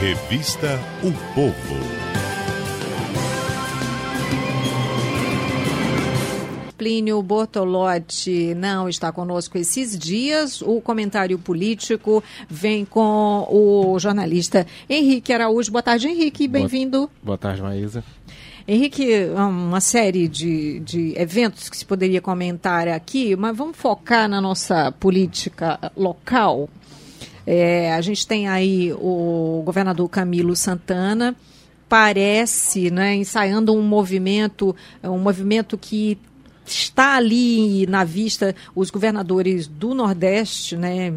Revista O Povo. Plínio Bortolotti não está conosco esses dias. O comentário político vem com o jornalista Henrique Araújo. Boa tarde, Henrique. Bem-vindo. Boa, boa tarde, Maísa. Henrique, uma série de, de eventos que se poderia comentar aqui, mas vamos focar na nossa política local. É, a gente tem aí o governador Camilo Santana, parece, né, ensaiando um movimento, um movimento que está ali na vista os governadores do Nordeste, né?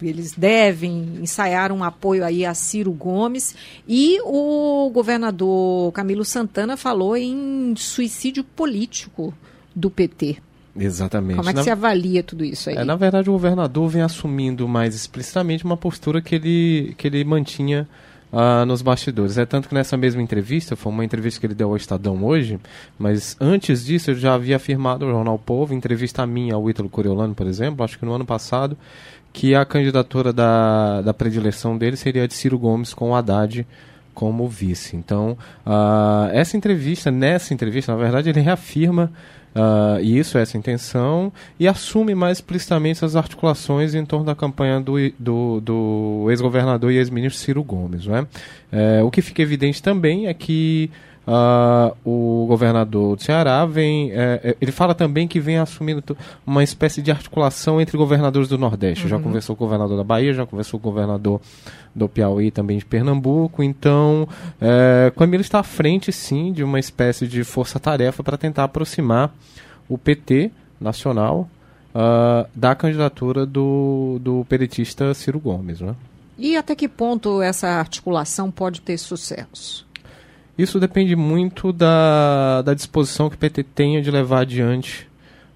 Eles devem ensaiar um apoio aí a Ciro Gomes e o governador Camilo Santana falou em suicídio político do PT. Exatamente. Como é que na, se avalia tudo isso aí? É, na verdade, o governador vem assumindo mais explicitamente uma postura que ele, que ele mantinha uh, nos bastidores. É tanto que nessa mesma entrevista, foi uma entrevista que ele deu ao Estadão hoje, mas antes disso ele já havia afirmado ao Jornal Povo, entrevista a mim, ao Ítalo Coriolano, por exemplo, acho que no ano passado, que a candidatura da, da predileção dele seria a de Ciro Gomes com o Haddad como vice. Então, uh, essa entrevista, nessa entrevista, na verdade, ele reafirma uh, isso, essa intenção, e assume mais explicitamente as articulações em torno da campanha do, do, do ex-governador e ex-ministro Ciro Gomes. Não é? é? o que fica evidente também é que Uh, o governador do Ceará vem. É, é, ele fala também que vem assumindo uma espécie de articulação entre governadores do Nordeste. Uhum. Já conversou com o governador da Bahia, já conversou com o governador do Piauí também de Pernambuco. Então, é, Camilo está à frente, sim, de uma espécie de força-tarefa para tentar aproximar o PT nacional uh, da candidatura do, do peritista Ciro Gomes. Né? E até que ponto essa articulação pode ter sucesso? Isso depende muito da, da disposição que o PT tenha de levar adiante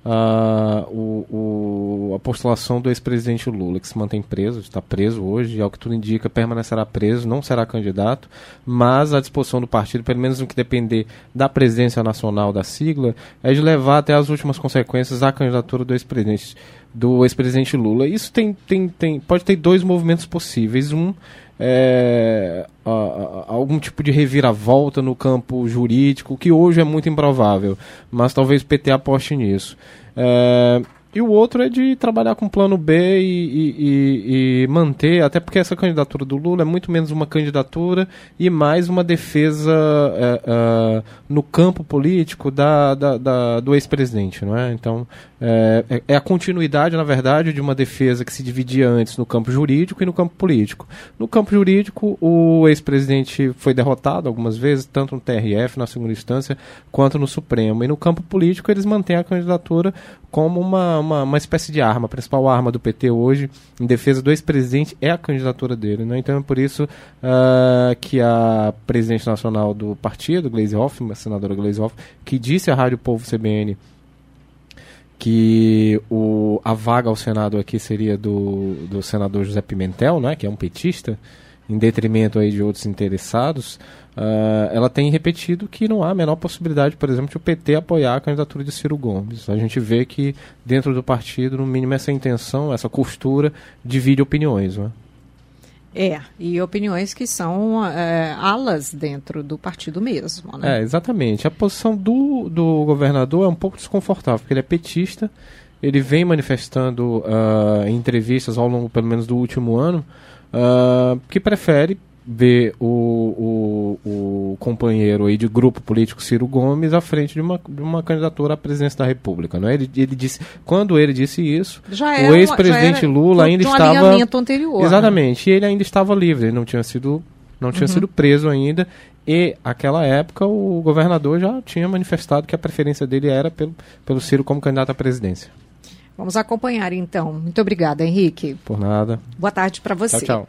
uh, o, o, a postulação do ex-presidente Lula, que se mantém preso, está preso hoje, e ao que tudo indica, permanecerá preso, não será candidato, mas a disposição do partido, pelo menos no que depender da presidência nacional da sigla, é de levar até as últimas consequências a candidatura do ex-presidente do ex-presidente Lula. Isso tem, tem, tem, pode ter dois movimentos possíveis. Um é, a, a, algum tipo de reviravolta no campo jurídico, que hoje é muito improvável, mas talvez o PT aposte nisso. É, e o outro é de trabalhar com plano B e, e, e, manter, até porque essa candidatura do Lula é muito menos uma candidatura e mais uma defesa é, é, no campo político da, da, da do ex-presidente, não é? Então, é, é, é, a continuidade, na verdade, de uma defesa que se dividia antes no campo jurídico e no campo político. No campo jurídico, o ex-presidente foi derrotado algumas vezes, tanto no TRF, na segunda instância, quanto no Supremo. E no campo político, eles mantêm a candidatura como uma, uma, uma espécie de arma. A principal arma do PT hoje, em defesa do ex-presidente, é a candidatura dele. Né? Então é por isso uh, que a presidente nacional do partido, Gleisi Hoffmann, a senadora Gleisi Hoffmann, que disse à Rádio Povo CBN que o, a vaga ao Senado aqui seria do, do senador José Pimentel, né, que é um petista, em detrimento aí de outros interessados, uh, ela tem repetido que não há a menor possibilidade, por exemplo, de o PT apoiar a candidatura de Ciro Gomes. A gente vê que dentro do partido, no mínimo, essa intenção, essa costura, divide opiniões. Né? É, e opiniões que são é, alas dentro do partido mesmo. Né? É, exatamente. A posição do, do governador é um pouco desconfortável, porque ele é petista, ele vem manifestando uh, em entrevistas ao longo, pelo menos, do último ano, uh, que prefere ver o, o, o, companheiro aí de grupo político Ciro Gomes à frente de uma, de uma candidatura à presidência da República. Não é? ele, ele disse, quando ele disse isso, o ex-presidente Lula ainda um estava. Anterior, exatamente, né? e ele ainda estava livre, ele não tinha sido, não tinha uhum. sido preso ainda. E aquela época o governador já tinha manifestado que a preferência dele era pelo, pelo Ciro como candidato à presidência. Vamos acompanhar então. Muito obrigada, Henrique. Por nada. Boa tarde para você. Tchau, tchau.